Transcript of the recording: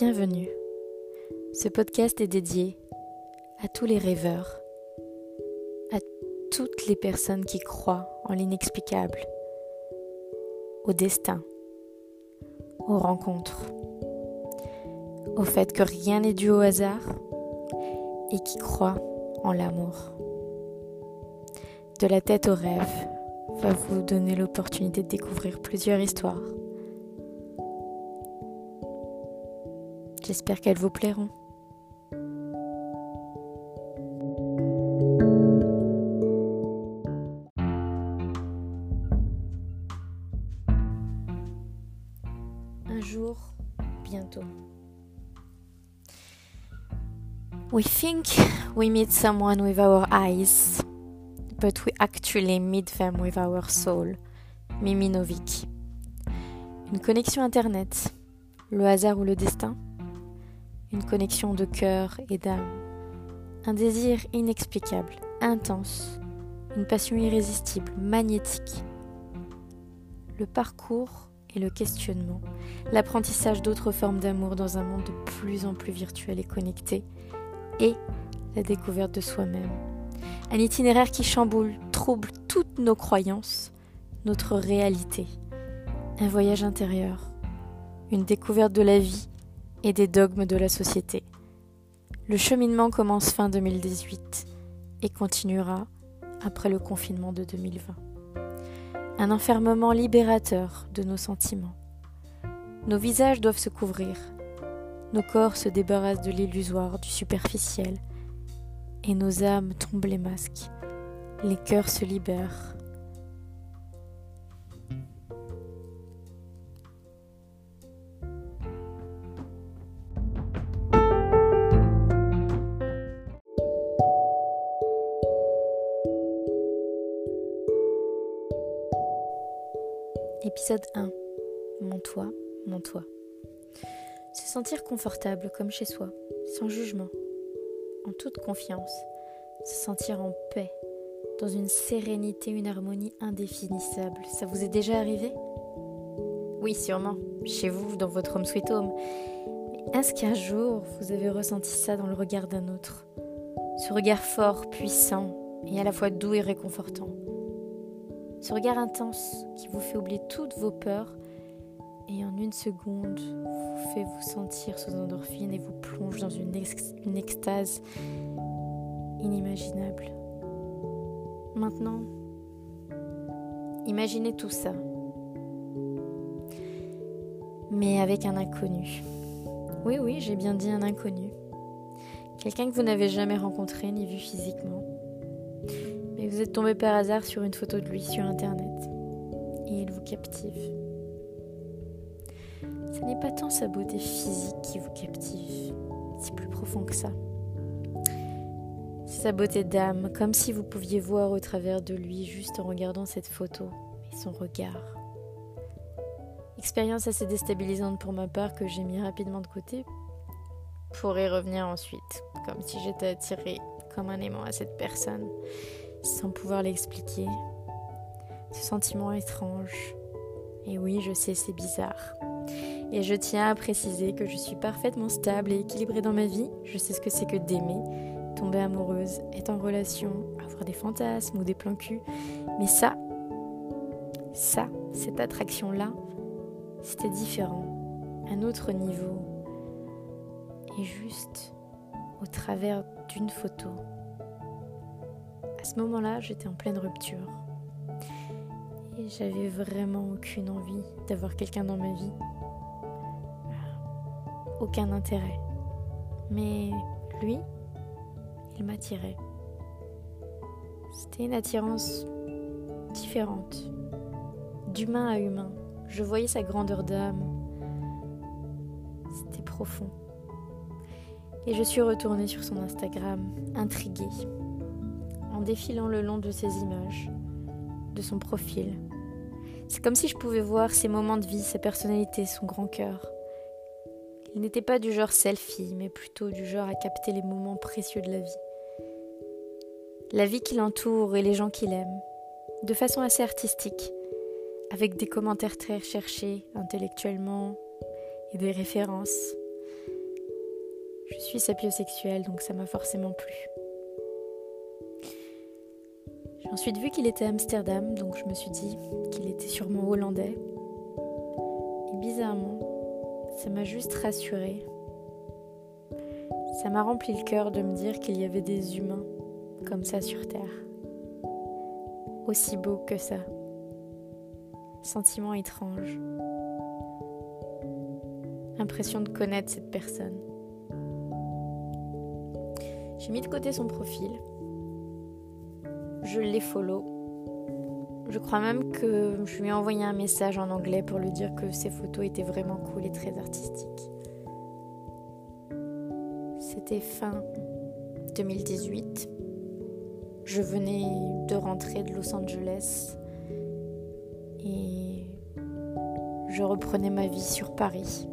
Bienvenue. Ce podcast est dédié à tous les rêveurs, à toutes les personnes qui croient en l'inexplicable, au destin, aux rencontres, au fait que rien n'est dû au hasard et qui croient en l'amour. De la tête au rêve va vous donner l'opportunité de découvrir plusieurs histoires J'espère qu'elles vous plairont. Un jour, bientôt. We think we meet someone with our eyes, but we actually meet them with our soul. Mimi Novik. Une connexion Internet, le hasard ou le destin? Une connexion de cœur et d'âme, un désir inexplicable, intense, une passion irrésistible, magnétique. Le parcours et le questionnement, l'apprentissage d'autres formes d'amour dans un monde de plus en plus virtuel et connecté, et la découverte de soi-même. Un itinéraire qui chamboule, trouble toutes nos croyances, notre réalité. Un voyage intérieur, une découverte de la vie et des dogmes de la société. Le cheminement commence fin 2018 et continuera après le confinement de 2020. Un enfermement libérateur de nos sentiments. Nos visages doivent se couvrir, nos corps se débarrassent de l'illusoire, du superficiel, et nos âmes tombent les masques, les cœurs se libèrent, Épisode 1. Mon toit, mon toit. Se sentir confortable comme chez soi, sans jugement, en toute confiance, se sentir en paix, dans une sérénité, une harmonie indéfinissable. Ça vous est déjà arrivé? Oui, sûrement, chez vous, dans votre home sweet home. Est-ce qu'un jour vous avez ressenti ça dans le regard d'un autre? Ce regard fort, puissant et à la fois doux et réconfortant ce regard intense qui vous fait oublier toutes vos peurs et en une seconde vous fait vous sentir sous endorphine et vous plonge dans une, extase inimaginable. Maintenant, imaginez tout ça, mais avec un inconnu. Oui, oui, j'ai bien dit un inconnu. Quelqu'un que vous n'avez jamais rencontré ni vu physiquement vous êtes tombé par hasard sur une photo de lui sur internet et il vous captive. Ce n'est pas tant sa beauté physique qui vous captive, c'est plus profond que ça. C'est sa beauté d'âme, comme si vous pouviez voir au travers de lui juste en regardant cette photo et son regard. Expérience assez déstabilisante pour ma part que j'ai mis rapidement de côté pour y revenir ensuite, comme si j'étais attirée comme un aimant à cette personne sans pouvoir l'expliquer. Ce sentiment étrange. Et oui, je sais, c'est bizarre. Et je tiens à préciser que je suis parfaitement stable et équilibrée dans ma vie. Je sais ce que c'est que d'aimer, tomber amoureuse, être en relation, avoir des fantasmes ou des plans cul. Mais ça, ça, cette attraction-là, c'était différent. Un autre niveau. Et juste au travers d'une photo. À ce moment-là, j'étais en pleine rupture. Et j'avais vraiment aucune envie d'avoir quelqu'un dans ma vie. Aucun intérêt. Mais lui, il m'attirait. C'était une attirance différente, d'humain à humain. Je voyais sa grandeur d'âme. C'était profond. Et je suis retournée sur son Instagram, intriguée défilant le long de ses images, de son profil. C'est comme si je pouvais voir ses moments de vie, sa personnalité, son grand cœur. Il n'était pas du genre selfie, mais plutôt du genre à capter les moments précieux de la vie. La vie qui l'entoure et les gens qu'il aime, de façon assez artistique, avec des commentaires très recherchés intellectuellement et des références. Je suis sapiosexuelle, donc ça m'a forcément plu. J'ai ensuite vu qu'il était à Amsterdam, donc je me suis dit qu'il était sûrement hollandais. Et bizarrement, ça m'a juste rassurée. Ça m'a rempli le cœur de me dire qu'il y avait des humains comme ça sur Terre. Aussi beau que ça. Sentiment étrange. Impression de connaître cette personne. J'ai mis de côté son profil. Je l'ai follow. Je crois même que je lui ai envoyé un message en anglais pour lui dire que ses photos étaient vraiment cool et très artistiques. C'était fin 2018. Je venais de rentrer de Los Angeles et je reprenais ma vie sur Paris.